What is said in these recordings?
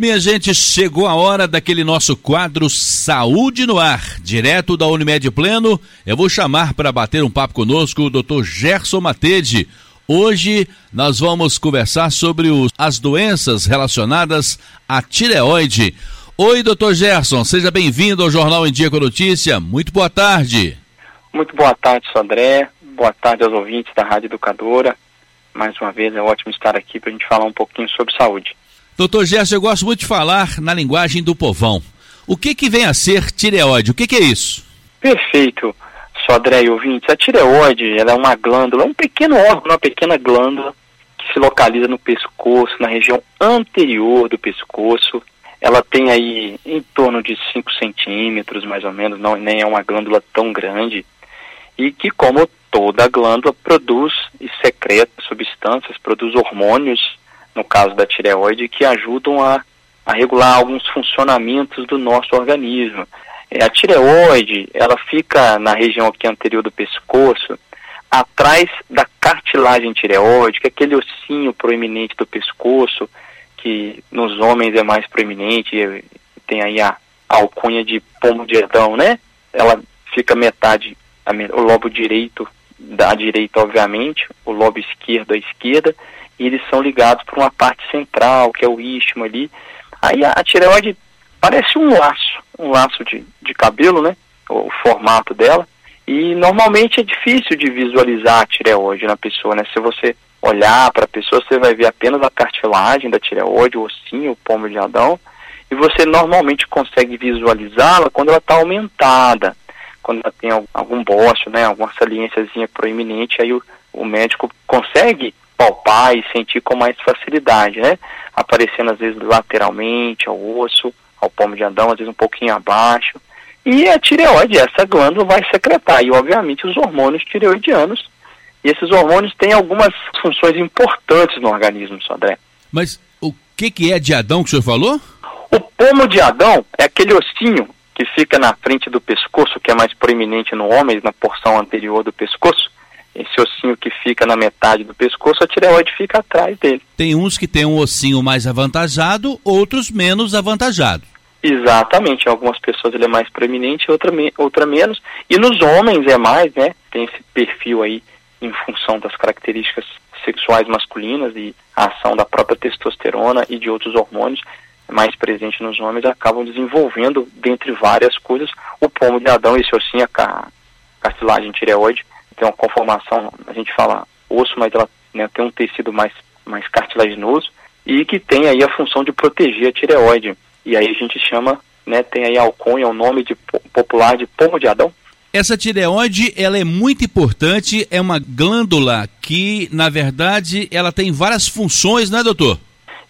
Minha gente, chegou a hora daquele nosso quadro Saúde no Ar, direto da Unimed Pleno. Eu vou chamar para bater um papo conosco o Dr. Gerson Matede. Hoje nós vamos conversar sobre os, as doenças relacionadas à tireoide. Oi, doutor Gerson, seja bem-vindo ao Jornal em Dia com Notícia. Muito boa tarde. Muito boa tarde, Sandré. Boa tarde aos ouvintes da Rádio Educadora. Mais uma vez é ótimo estar aqui para a gente falar um pouquinho sobre saúde. Doutor Gerson, eu gosto muito de falar na linguagem do povão. O que, que vem a ser tireoide? O que, que é isso? Perfeito, Sodré e ouvintes. A tireoide ela é uma glândula, um pequeno órgão, uma pequena glândula que se localiza no pescoço, na região anterior do pescoço. Ela tem aí em torno de 5 centímetros, mais ou menos, não nem é uma glândula tão grande. E que, como toda glândula, produz e secreta substâncias, produz hormônios no caso da tireoide, que ajudam a, a regular alguns funcionamentos do nosso organismo. É, a tireoide, ela fica na região aqui anterior do pescoço, atrás da cartilagem tireoide, que é aquele ossinho proeminente do pescoço, que nos homens é mais proeminente, tem aí a, a alcunha de pomo de Adão, né? Ela fica metade, o lobo direito da direita, obviamente, o lobo esquerdo à esquerda, e eles são ligados por uma parte central, que é o istmo ali. Aí a, a tireoide parece um laço, um laço de, de cabelo, né? O, o formato dela. E normalmente é difícil de visualizar a tireoide na pessoa, né? Se você olhar para a pessoa, você vai ver apenas a cartilagem da tireoide, o ossinho, o pomo de Adão, e você normalmente consegue visualizá-la quando ela está aumentada, quando ela tem algum bócio, né, alguma saliênciazinha proeminente, aí o, o médico consegue palpar e sentir com mais facilidade, né? Aparecendo às vezes lateralmente ao osso, ao pomo de Adão, às vezes um pouquinho abaixo. E a tireoide, essa glândula vai secretar, e obviamente os hormônios tireoidianos. E esses hormônios têm algumas funções importantes no organismo, Sodré. Mas o que, que é de Adão que o senhor falou? O pomo de Adão é aquele ossinho que fica na frente do pescoço, que é mais proeminente no homem, na porção anterior do pescoço, esse ossinho que fica na metade do pescoço, a tireoide fica atrás dele. Tem uns que têm um ossinho mais avantajado, outros menos avantajado. Exatamente, em algumas pessoas ele é mais proeminente, outra, outra menos. E nos homens é mais, né? Tem esse perfil aí em função das características sexuais masculinas e a ação da própria testosterona e de outros hormônios mais presente nos homens acabam desenvolvendo, dentre várias coisas, o pomo de Adão, esse ossinho, a cartilagem tireoide, tem uma conformação, a gente fala osso, mas ela né, tem um tecido mais, mais cartilaginoso e que tem aí a função de proteger a tireoide. E aí a gente chama, né, tem aí a alcunha, o nome de, popular de pomo de Adão. Essa tireoide, ela é muito importante, é uma glândula que, na verdade, ela tem várias funções, né, doutor?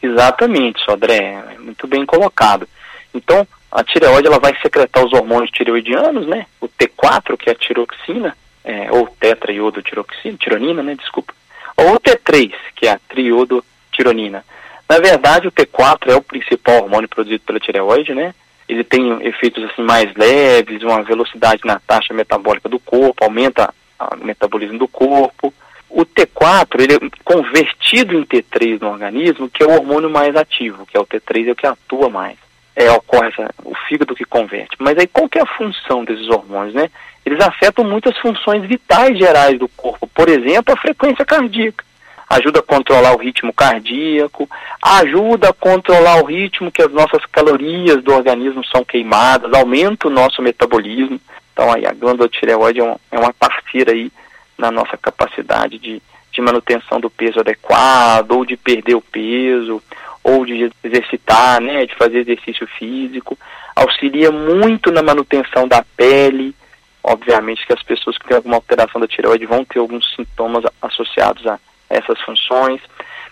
Exatamente, Sodré, é muito bem colocado. Então, a tireoide ela vai secretar os hormônios tireoidianos, né? O T4, que é a tiroxina, é, ou tetraiodotiroxina, tironina, né, desculpa, ou o T3, que é a triodotironina. Na verdade, o T4 é o principal hormônio produzido pela tireoide, né? Ele tem efeitos assim mais leves, uma velocidade na taxa metabólica do corpo, aumenta o metabolismo do corpo. O T4, ele é convertido em T3 no organismo, que é o hormônio mais ativo, que é o T3 é o que atua mais. É, ocorre essa, o fígado que converte. Mas aí qual que é a função desses hormônios, né? eles afetam muitas funções vitais gerais do corpo. Por exemplo, a frequência cardíaca. Ajuda a controlar o ritmo cardíaco, ajuda a controlar o ritmo que as nossas calorias do organismo são queimadas, aumenta o nosso metabolismo. Então aí a glândula tireoide é, um, é uma parceira aí na nossa capacidade de, de manutenção do peso adequado, ou de perder o peso, ou de exercitar, né, de fazer exercício físico. Auxilia muito na manutenção da pele, Obviamente que as pessoas que têm alguma alteração da tireoide vão ter alguns sintomas associados a essas funções.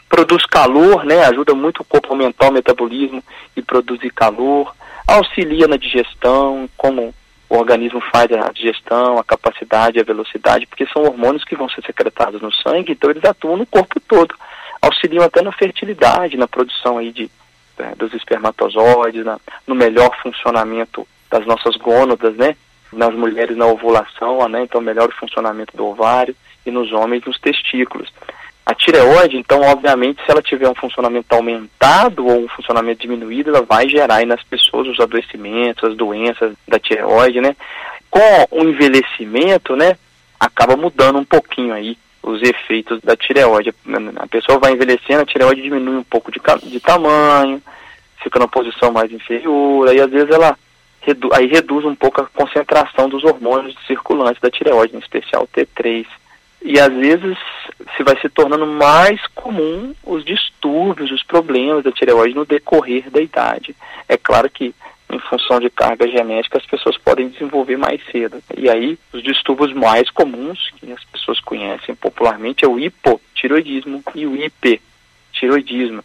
Produz calor, né? Ajuda muito o corpo a aumentar o metabolismo e produzir calor. Auxilia na digestão, como o organismo faz a digestão, a capacidade, a velocidade, porque são hormônios que vão ser secretados no sangue, então eles atuam no corpo todo. Auxiliam até na fertilidade, na produção aí de, é, dos espermatozoides, na, no melhor funcionamento das nossas gônadas, né? nas mulheres na ovulação, né, então melhora o funcionamento do ovário, e nos homens nos testículos. A tireoide, então, obviamente, se ela tiver um funcionamento aumentado ou um funcionamento diminuído, ela vai gerar aí nas pessoas os adoecimentos, as doenças da tireoide, né? Com o envelhecimento, né, acaba mudando um pouquinho aí os efeitos da tireoide. A pessoa vai envelhecendo, a tireoide diminui um pouco de, de tamanho, fica na posição mais inferior, aí às vezes ela redu aí reduz um pouco a concentração dos hormônios circulantes da tireoide, em especial T3. E às vezes se vai se tornando mais comum os distúrbios, os problemas da tireoide no decorrer da idade. É claro que em função de carga genética as pessoas podem desenvolver mais cedo. E aí os distúrbios mais comuns que as pessoas conhecem popularmente é o hipotiroidismo e o hipertiroidismo.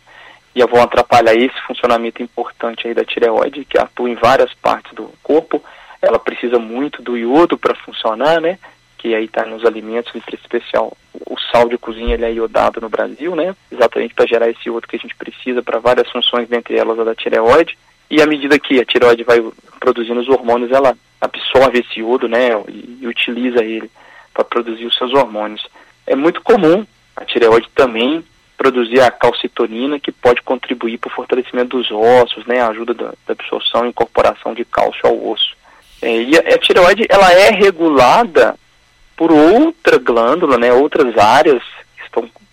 E vão atrapalhar esse funcionamento importante aí da tireoide, que atua em várias partes do corpo. Ela precisa muito do iodo para funcionar, né? que aí está nos alimentos, em especial o sal de cozinha ele é iodado no Brasil, né? Exatamente para gerar esse iodo que a gente precisa para várias funções, dentre elas a da tireoide. E à medida que a tireoide vai produzindo os hormônios, ela absorve esse iodo, né? E, utiliza ele para produzir os seus hormônios. É muito comum a tireoide também produzir a calcitonina, que pode contribuir para o fortalecimento dos ossos, né? A ajuda da, da absorção e incorporação de cálcio ao osso. É, e a, a tireoide, ela é regulada por outra glândula, né, outras áreas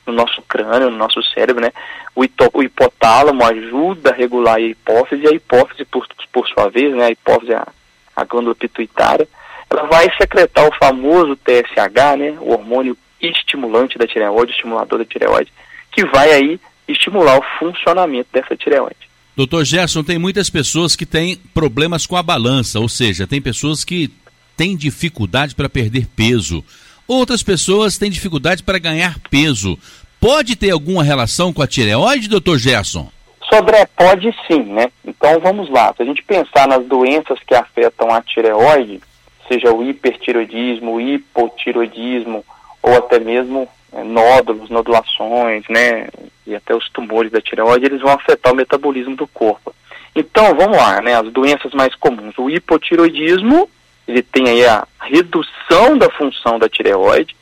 no nosso crânio, no nosso cérebro, né, o, o hipotálamo ajuda a regular a hipófise, e a hipófise, por, por sua vez, né, a hipófise é a, a glândula pituitária, ela vai secretar o famoso TSH, né, o hormônio estimulante da tireoide, estimulador da tireoide, que vai aí estimular o funcionamento dessa tireoide. Doutor Gerson, tem muitas pessoas que têm problemas com a balança, ou seja, tem pessoas que têm dificuldade para perder peso. Outras pessoas têm dificuldade para ganhar peso. Pode ter alguma relação com a tireoide, doutor Gerson? Sobre pode sim, né? Então vamos lá. Se a gente pensar nas doenças que afetam a tireoide, seja o hipertiroidismo, o hipotiroidismo, ou até mesmo é, nódulos, nodulações, né? E até os tumores da tireoide, eles vão afetar o metabolismo do corpo. Então, vamos lá, né? As doenças mais comuns. O hipotiroidismo ele tem aí a redução da função da tireoide,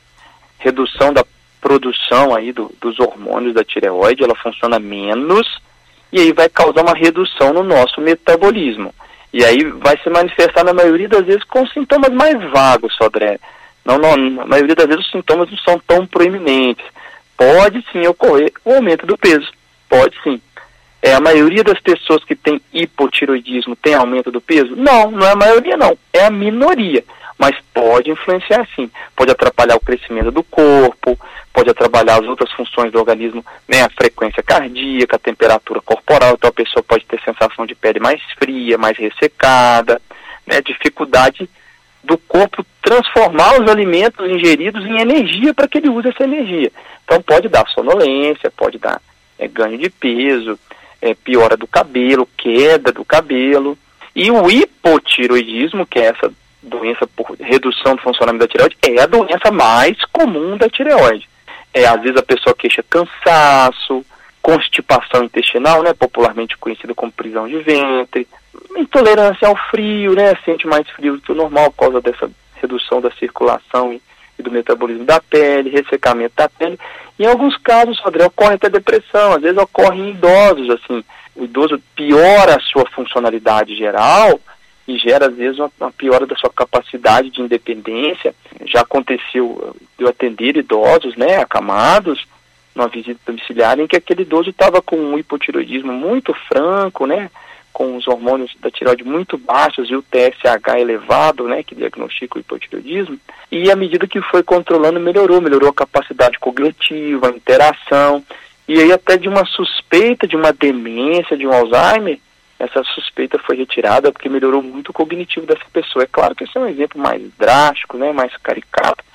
redução da produção aí do, dos hormônios da tireoide, ela funciona menos e aí vai causar uma redução no nosso metabolismo. E aí vai se manifestar na maioria das vezes com sintomas mais vagos, Sodré. Não, não, na maioria das vezes os sintomas não são tão proeminentes. Pode sim ocorrer o aumento do peso, pode sim. É, a maioria das pessoas que tem hipotiroidismo tem aumento do peso? Não, não é a maioria não, é a minoria. Mas pode influenciar sim, pode atrapalhar o crescimento do corpo, pode atrapalhar as outras funções do organismo, né, a frequência cardíaca, a temperatura corporal, então a pessoa pode ter sensação de pele mais fria, mais ressecada, né, dificuldade do corpo transformar os alimentos ingeridos em energia para que ele use essa energia. Então pode dar sonolência, pode dar é, ganho de peso, é, piora do cabelo, queda do cabelo. E o hipotiroidismo, que é essa doença por redução do funcionamento da tireoide, é a doença mais comum da tireoide. É, às vezes a pessoa queixa cansaço, constipação intestinal, né, popularmente conhecida como prisão de ventre, intolerância ao frio, né, sente mais frio do que o normal por causa dessa redução da circulação e, do metabolismo da pele, ressecamento da pele. Em alguns casos, André, ocorre até depressão, às vezes ocorre em idosos, assim, o idoso piora a sua funcionalidade geral e gera, às vezes, uma, uma piora da sua capacidade de independência. Já aconteceu eu atender idosos, né, acamados, numa visita domiciliar, em que aquele idoso estava com um hipotiroidismo muito franco, né, com os hormônios da tireoide muito baixos e o TSH elevado, né, que diagnostica o hipotireoidismo, e à medida que foi controlando, melhorou, melhorou a capacidade cognitiva, a interação, e aí até de uma suspeita de uma demência, de um Alzheimer, essa suspeita foi retirada porque melhorou muito o cognitivo dessa pessoa. É claro que esse é um exemplo mais drástico, né, mais caricato,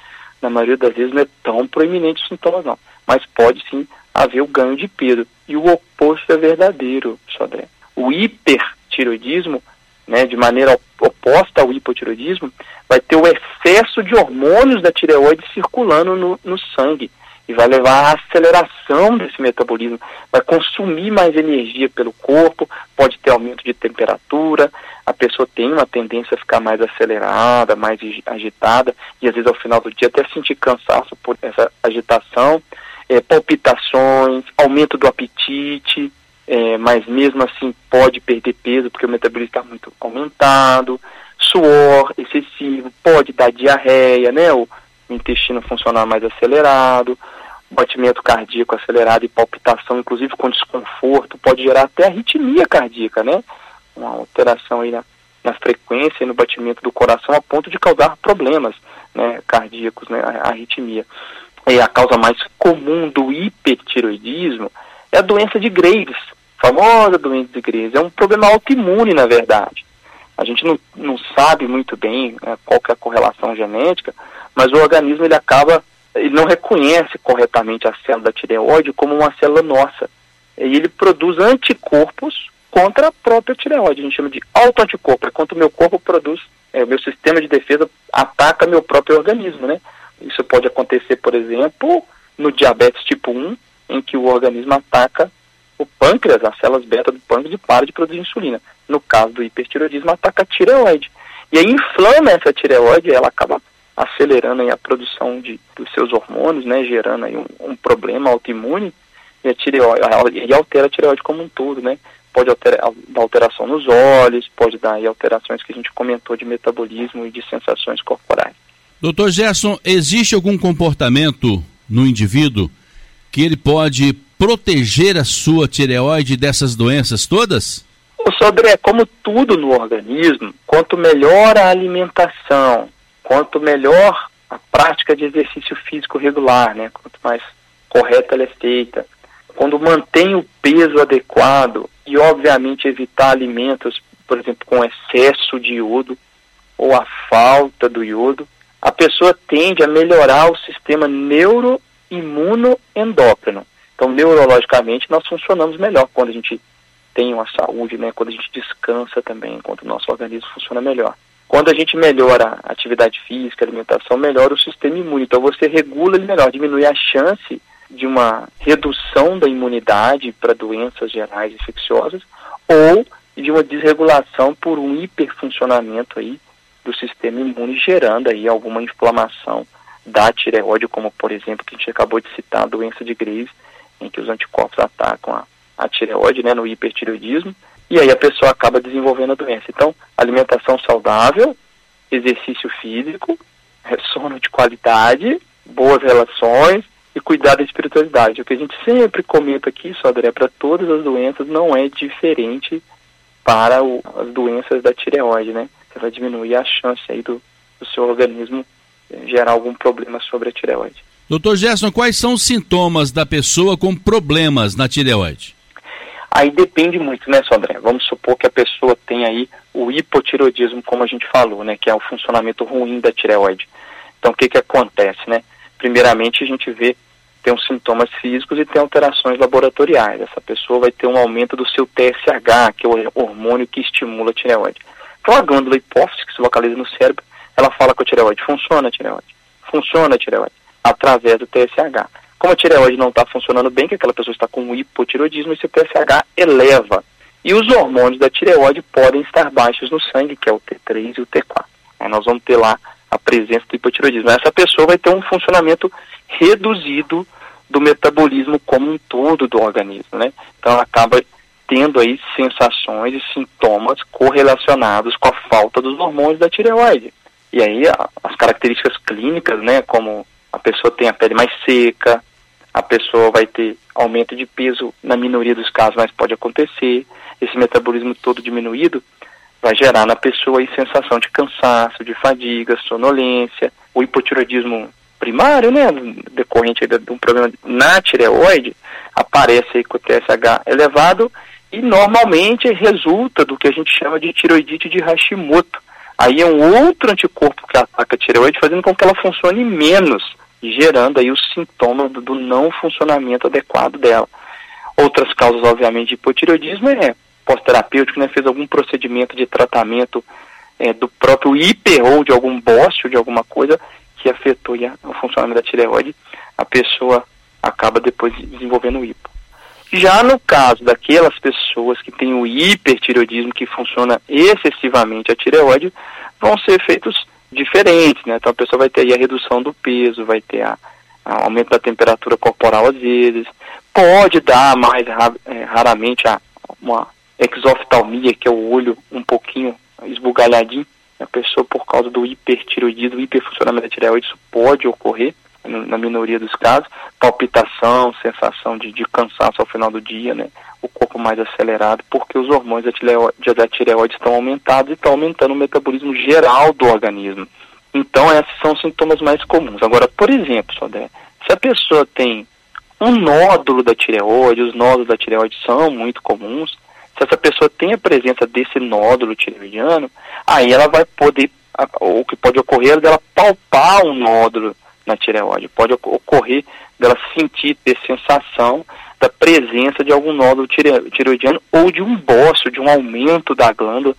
na maioria das vezes não é tão proeminente os sintomas não, mas pode sim haver o ganho de peso, e o oposto é verdadeiro, Sodré o hipertiroidismo, né, de maneira oposta ao hipotiroidismo, vai ter o excesso de hormônios da tireoide circulando no, no sangue e vai levar à aceleração desse metabolismo, vai consumir mais energia pelo corpo, pode ter aumento de temperatura, a pessoa tem uma tendência a ficar mais acelerada, mais agitada, e às vezes ao final do dia até sentir cansaço por essa agitação. é, palpitações, aumento do apetite, é, mas mesmo assim pode perder peso porque o metabolismo está muito aumentado, suor excessivo, pode dar diarreia, né? O intestino funcionar mais acelerado, batimento cardíaco acelerado e palpitação, inclusive com desconforto, pode gerar até arritmia cardíaca, né? Uma alteração aí na, na frequência e no batimento do coração a ponto de causar problemas né, cardíacos, né, a arritmia. E a causa mais comum do hipertiroidismo é a doença de Graves, famosa doença de Graves. É um problema autoimune, na verdade. A gente não, não sabe muito bem né, qual é a correlação genética, mas o organismo ele acaba, ele não reconhece corretamente a célula da tireoide como uma célula nossa. E ele produz anticorpos contra a própria tireoide. A gente chama de autoanticorpo, é quanto o meu corpo produz, é, o meu sistema de defesa ataca meu próprio organismo, né? Isso pode acontecer, por exemplo, no diabetes tipo 1, em que o organismo ataca o pâncreas, as células beta do pâncreas, e para de produzir insulina. No caso do hipertireoidismo, ataca a tireoide. E aí inflama essa tireoide, ela acaba acelerando a produção de, dos seus hormônios, né, gerando aí um, um problema autoimune, e, a tireoide, e altera a tireoide como um todo, né? Pode alterar, dar alteração nos olhos, pode dar aí, alterações que a gente comentou de metabolismo e de sensações corporais. Doutor Gerson, existe algum comportamento no indivíduo que ele pode proteger a sua tireoide dessas doenças todas? O Sodré, como tudo no organismo, quanto melhor a alimentação, quanto melhor a prática de exercício físico regular, né? Quanto mais correta ela é feita, quando mantém o peso adequado e, obviamente, evitar alimentos, por exemplo, com excesso de iodo ou a falta do iodo, a pessoa tende a melhorar o sistema neuroimunoendócrino. Então, neurologicamente, nós funcionamos melhor quando a gente tem uma saúde, né? quando a gente descansa também, quando o nosso organismo funciona melhor. Quando a gente melhora a atividade física, a alimentação, melhora o sistema imune. Então, você regula ele melhor, diminui a chance de uma redução da imunidade para doenças gerais infecciosas ou de uma desregulação por um hiperfuncionamento aí do sistema imune, gerando aí alguma inflamação da tireoide, como por exemplo que a gente acabou de citar, a doença de Graves, em que os anticorpos atacam a, a tireoide, né, no hipertireoidismo, e aí a pessoa acaba desenvolvendo a doença. Então, alimentação saudável, exercício físico, sono de qualidade, boas relações e cuidar da espiritualidade. O que a gente sempre comenta aqui, Sodré, para todas as doenças não é diferente para o, as doenças da tireoide, né? Você vai diminuir a chance aí do, do seu organismo eh, gerar algum problema sobre a tireoide. Doutor Gerson, quais são os sintomas da pessoa com problemas na tireoide? Aí depende muito, né, Sodré? Vamos supor que a pessoa tem aí o hipotireoidismo, como a gente falou, né, que é o funcionamento ruim da tireoide. Então, o que que acontece, né? Primeiramente, a gente vê tem os sintomas físicos e tem alterações laboratoriais. Essa pessoa vai ter um aumento do seu TSH, que é o hormônio que estimula a tireoide. Então a glândula hipófise, que se localiza no cérebro, ela fala com a tireoide, funciona a tireoide, funciona a tireoide, através do TSH. Como a tireoide não está funcionando bem, que aquela pessoa está com hipotireoidismo, esse TSH eleva. E os hormônios da tireoide podem estar baixos no sangue, que é o T3 e o T4. Aí nós vamos ter lá a presença do hipotireoidismo. Essa pessoa vai ter um funcionamento reduzido do metabolismo como um todo do organismo, né? Então ela acaba tendo aí sensações e sintomas correlacionados com a falta dos hormônios da tireoide. E aí as características clínicas, né, como a pessoa tem a pele mais seca, a pessoa vai ter aumento de peso na minoria dos casos, mas pode acontecer. Esse metabolismo todo diminuído vai gerar na pessoa aí sensação de cansaço, de fadiga, sonolência, o hipotiroidismo primário, né, decorrente de um problema na tireoide, aparece aí com o TSH elevado e normalmente resulta do que a gente chama de tiroidite de Hashimoto. Aí é um outro anticorpo que ataca a tireoide, fazendo com que ela funcione menos, gerando aí os sintomas do, do não funcionamento adequado dela. Outras causas, obviamente, de hipotireoidismo é pós-terapêutico, né, fez algum procedimento de tratamento é, do próprio hiper ou de algum bócio, de alguma coisa que afetou a, o funcionamento da tireoide, a pessoa acaba depois desenvolvendo hipo. Já no caso daquelas pessoas que têm o hipertireoidismo, que funciona excessivamente a tireoide, vão ser efeitos diferentes, né? Então a pessoa vai ter a redução do peso, vai ter a, aumento da temperatura corporal às vezes, pode dar mais é, raramente a, uma exoftalmia, que é o olho um pouquinho esbugalhadinho, a pessoa por causa do hipertiroidismo, hiperfuncionamento da tireoide, isso pode ocorrer, na minoria dos casos, palpitação, sensação de, de cansaço ao final do dia, né? o corpo mais acelerado, porque os hormônios da tireoide estão aumentados e estão aumentando o metabolismo geral do organismo. Então, esses são os sintomas mais comuns. Agora, por exemplo, Sodré, se a pessoa tem um nódulo da tireoide, os nódulos da tireoide são muito comuns, se essa pessoa tem a presença desse nódulo tireoidiano, aí ela vai poder, o que pode ocorrer é dela palpar um nódulo na tireoide. Pode ocorrer dela sentir, ter sensação da presença de algum nódulo tireoidiano ou de um bócio, de um aumento da glândula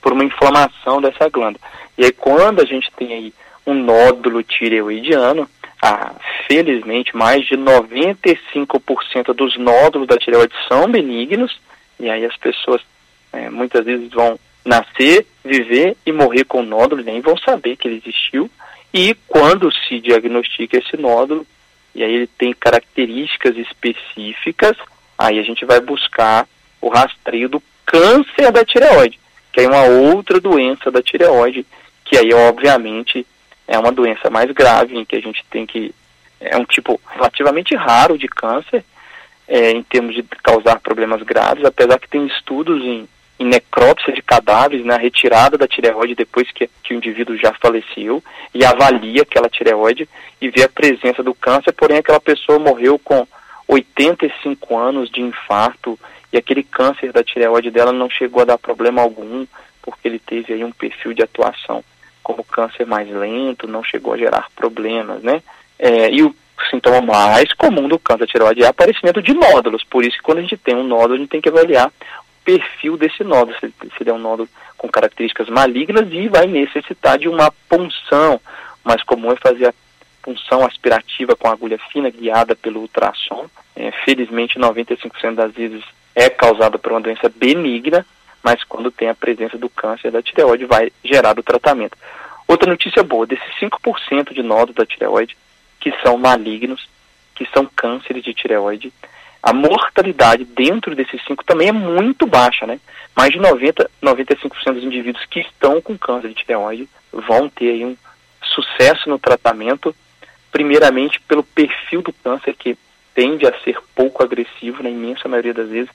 por uma inflamação dessa glândula. E aí quando a gente tem aí um nódulo tireoidiano, ah, felizmente mais de 95% dos nódulos da tireoide são benignos, e aí as pessoas é, muitas vezes vão nascer, viver e morrer com nódulo, nem vão saber que ele existiu, e quando se diagnostica esse nódulo, e aí ele tem características específicas, aí a gente vai buscar o rastreio do câncer da tireoide, que é uma outra doença da tireoide, que aí obviamente é uma doença mais grave, em que a gente tem que. É um tipo relativamente raro de câncer, é, em termos de causar problemas graves, apesar que tem estudos em em necrópsia de cadáveres, na né, retirada da tireoide depois que, que o indivíduo já faleceu, e avalia aquela tireoide e vê a presença do câncer, porém aquela pessoa morreu com 85 anos de infarto e aquele câncer da tireoide dela não chegou a dar problema algum, porque ele teve aí um perfil de atuação como câncer mais lento, não chegou a gerar problemas, né? É, e o sintoma mais comum do câncer tireoide é aparecimento de nódulos, por isso que quando a gente tem um nódulo, a gente tem que avaliar perfil desse nódulo, se, se ele é um nódulo com características malignas e vai necessitar de uma punção. O mais comum é fazer a punção aspirativa com agulha fina guiada pelo ultrassom. É, felizmente, 95% das vezes é causada por uma doença benigna, mas quando tem a presença do câncer da tireoide vai gerar o tratamento. Outra notícia boa, desses 5% de nódulos da tireoide que são malignos, que são cânceres de tireoide, a mortalidade dentro desses cinco também é muito baixa, né? Mais de 90, 95% dos indivíduos que estão com câncer de tireoide vão ter um sucesso no tratamento, primeiramente pelo perfil do câncer que tende a ser pouco agressivo na imensa maioria das vezes.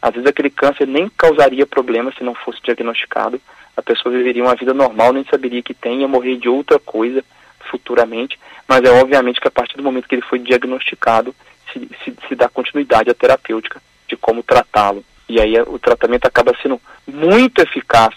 Às vezes aquele câncer nem causaria problema se não fosse diagnosticado. A pessoa viveria uma vida normal, nem saberia que tem, ia morrer de outra coisa futuramente. Mas é obviamente que a partir do momento que ele foi diagnosticado, se, se, se dá continuidade à terapêutica de como tratá-lo. E aí o tratamento acaba sendo muito eficaz,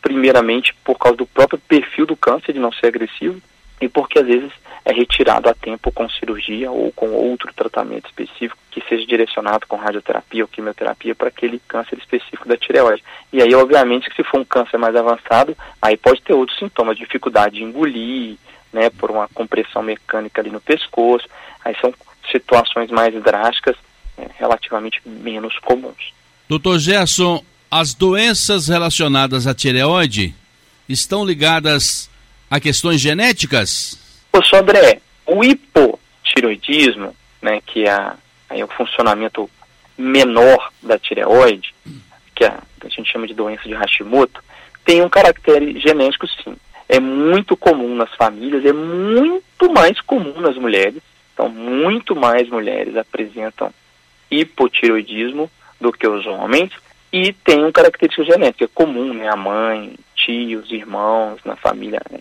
primeiramente por causa do próprio perfil do câncer de não ser agressivo e porque às vezes é retirado a tempo com cirurgia ou com outro tratamento específico que seja direcionado com radioterapia ou quimioterapia para aquele câncer específico da tireoide. E aí, obviamente, que se for um câncer mais avançado, aí pode ter outros sintomas, dificuldade de engolir, né, por uma compressão mecânica ali no pescoço. Aí são situações mais drásticas, é, relativamente menos comuns. Doutor Gerson, as doenças relacionadas à tireoide estão ligadas a questões genéticas? Ô, André, o hipotiroidismo, né, que é, é o funcionamento menor da tireoide, que a, a gente chama de doença de Hashimoto, tem um caractere genético sim. É muito comum nas famílias, é muito mais comum nas mulheres, então, muito mais mulheres apresentam hipotiroidismo do que os homens e tem uma característica genética comum, né? A mãe, tios, irmãos, na família. Né?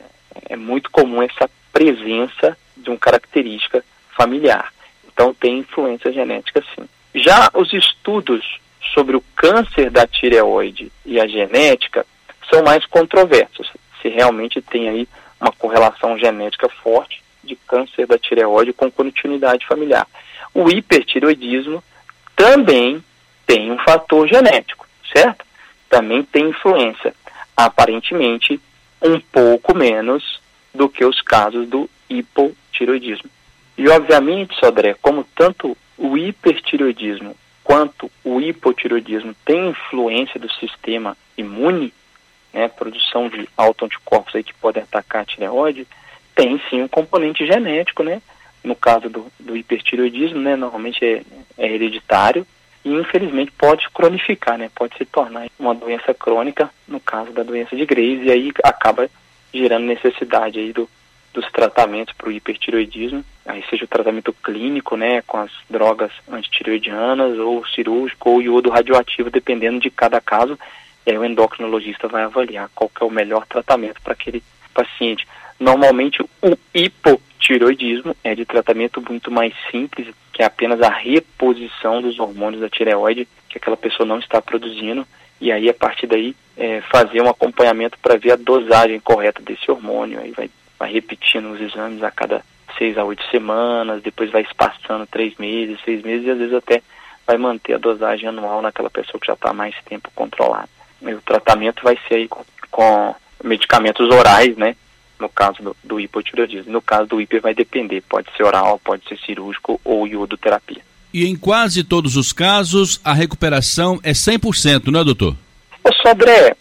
É muito comum essa presença de uma característica familiar. Então, tem influência genética sim. Já os estudos sobre o câncer da tireoide e a genética são mais controversos. Se realmente tem aí uma correlação genética forte de câncer da tireoide com continuidade familiar. O hipertireoidismo também tem um fator genético, certo? Também tem influência, aparentemente um pouco menos do que os casos do hipotireoidismo. E obviamente, Sodré, como tanto o hipertireoidismo quanto o hipotireoidismo tem influência do sistema imune, né, produção de autoanticorpos aí que podem atacar a tireoide, tem sim um componente genético, né? no caso do, do hipertireoidismo, né, normalmente é, é hereditário e infelizmente pode cronificar, né, pode se tornar uma doença crônica no caso da doença de Graves e aí acaba gerando necessidade aí do, dos tratamentos para o hipertireoidismo, aí seja o tratamento clínico, né, com as drogas antitireoidianas ou cirúrgico ou iodo radioativo, dependendo de cada caso, e aí o endocrinologista vai avaliar qual é o melhor tratamento para aquele paciente. Normalmente o hipotireoidismo é de tratamento muito mais simples, que é apenas a reposição dos hormônios da tireoide que aquela pessoa não está produzindo, e aí a partir daí é, fazer um acompanhamento para ver a dosagem correta desse hormônio, aí vai, vai repetindo os exames a cada seis a oito semanas, depois vai espaçando três meses, seis meses e às vezes até vai manter a dosagem anual naquela pessoa que já está mais tempo controlada. O tratamento vai ser aí com, com medicamentos orais, né? no caso do, do hipotireoidismo. No caso do hiper vai depender, pode ser oral, pode ser cirúrgico ou iodoterapia. E em quase todos os casos, a recuperação é 100%, não é, doutor? Ô, André,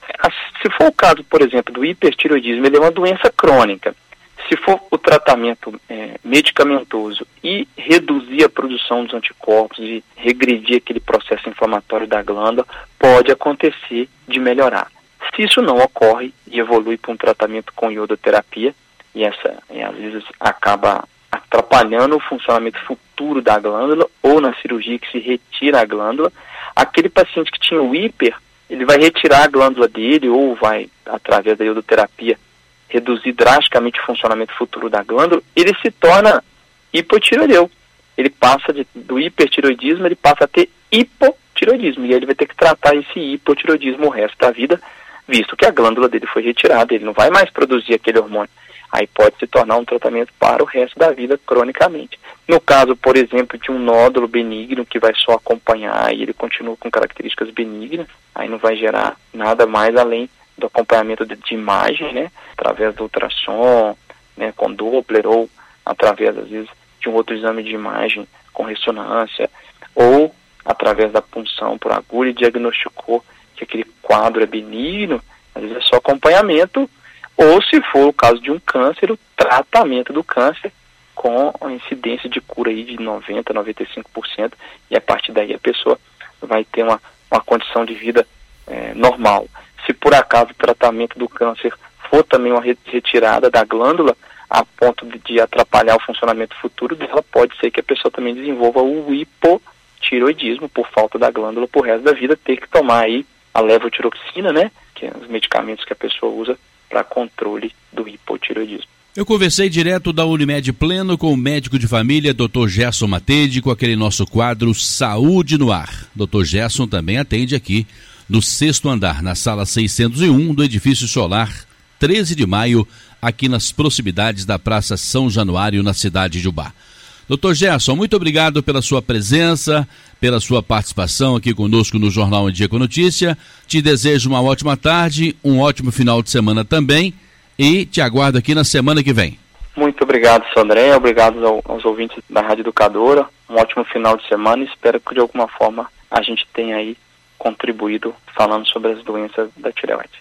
se for o caso, por exemplo, do hipertireoidismo, ele é uma doença crônica. Se for o tratamento é, medicamentoso e reduzir a produção dos anticorpos e regredir aquele processo inflamatório da glândula, pode acontecer de melhorar. Se isso não ocorre e evolui para um tratamento com iodoterapia, e essa e às vezes acaba atrapalhando o funcionamento futuro da glândula, ou na cirurgia que se retira a glândula, aquele paciente que tinha o hiper, ele vai retirar a glândula dele, ou vai, através da iodoterapia, reduzir drasticamente o funcionamento futuro da glândula, ele se torna hipotireoideu. Ele passa de, do hipertireoidismo, ele passa a ter hipotireoidismo, e aí ele vai ter que tratar esse hipotireoidismo o resto da vida, visto que a glândula dele foi retirada, ele não vai mais produzir aquele hormônio. Aí pode se tornar um tratamento para o resto da vida cronicamente. No caso, por exemplo, de um nódulo benigno que vai só acompanhar e ele continua com características benignas, aí não vai gerar nada mais além do acompanhamento de, de imagem, né, através do ultrassom, né, com Doppler ou através às vezes de um outro exame de imagem com ressonância ou através da punção por agulha e diagnosticou que aquele quadro é benigno, às vezes é só acompanhamento, ou se for o caso de um câncer, o tratamento do câncer com a incidência de cura aí de 90%, 95%, e a partir daí a pessoa vai ter uma, uma condição de vida é, normal. Se por acaso o tratamento do câncer for também uma retirada da glândula, a ponto de, atrapalhar o funcionamento futuro dela, pode ser que a pessoa também desenvolva o hipotiroidismo por falta da glândula por resto da vida, ter que tomar aí a levotiroxina, né, que é os medicamentos que a pessoa usa para controle do hipotireoidismo. Eu conversei direto da Unimed Pleno com o médico de família, Dr. Gerson Matede, com aquele nosso quadro Saúde no Ar. Dr. Gerson também atende aqui no sexto andar, na sala 601 do edifício solar, 13 de maio, aqui nas proximidades da Praça São Januário, na cidade de Ubá. Doutor Gerson, muito obrigado pela sua presença, pela sua participação aqui conosco no Jornal em Dia com Notícia. Te desejo uma ótima tarde, um ótimo final de semana também e te aguardo aqui na semana que vem. Muito obrigado, Sandré. Obrigado ao, aos ouvintes da Rádio Educadora. Um ótimo final de semana e espero que de alguma forma a gente tenha aí contribuído falando sobre as doenças da tireoide.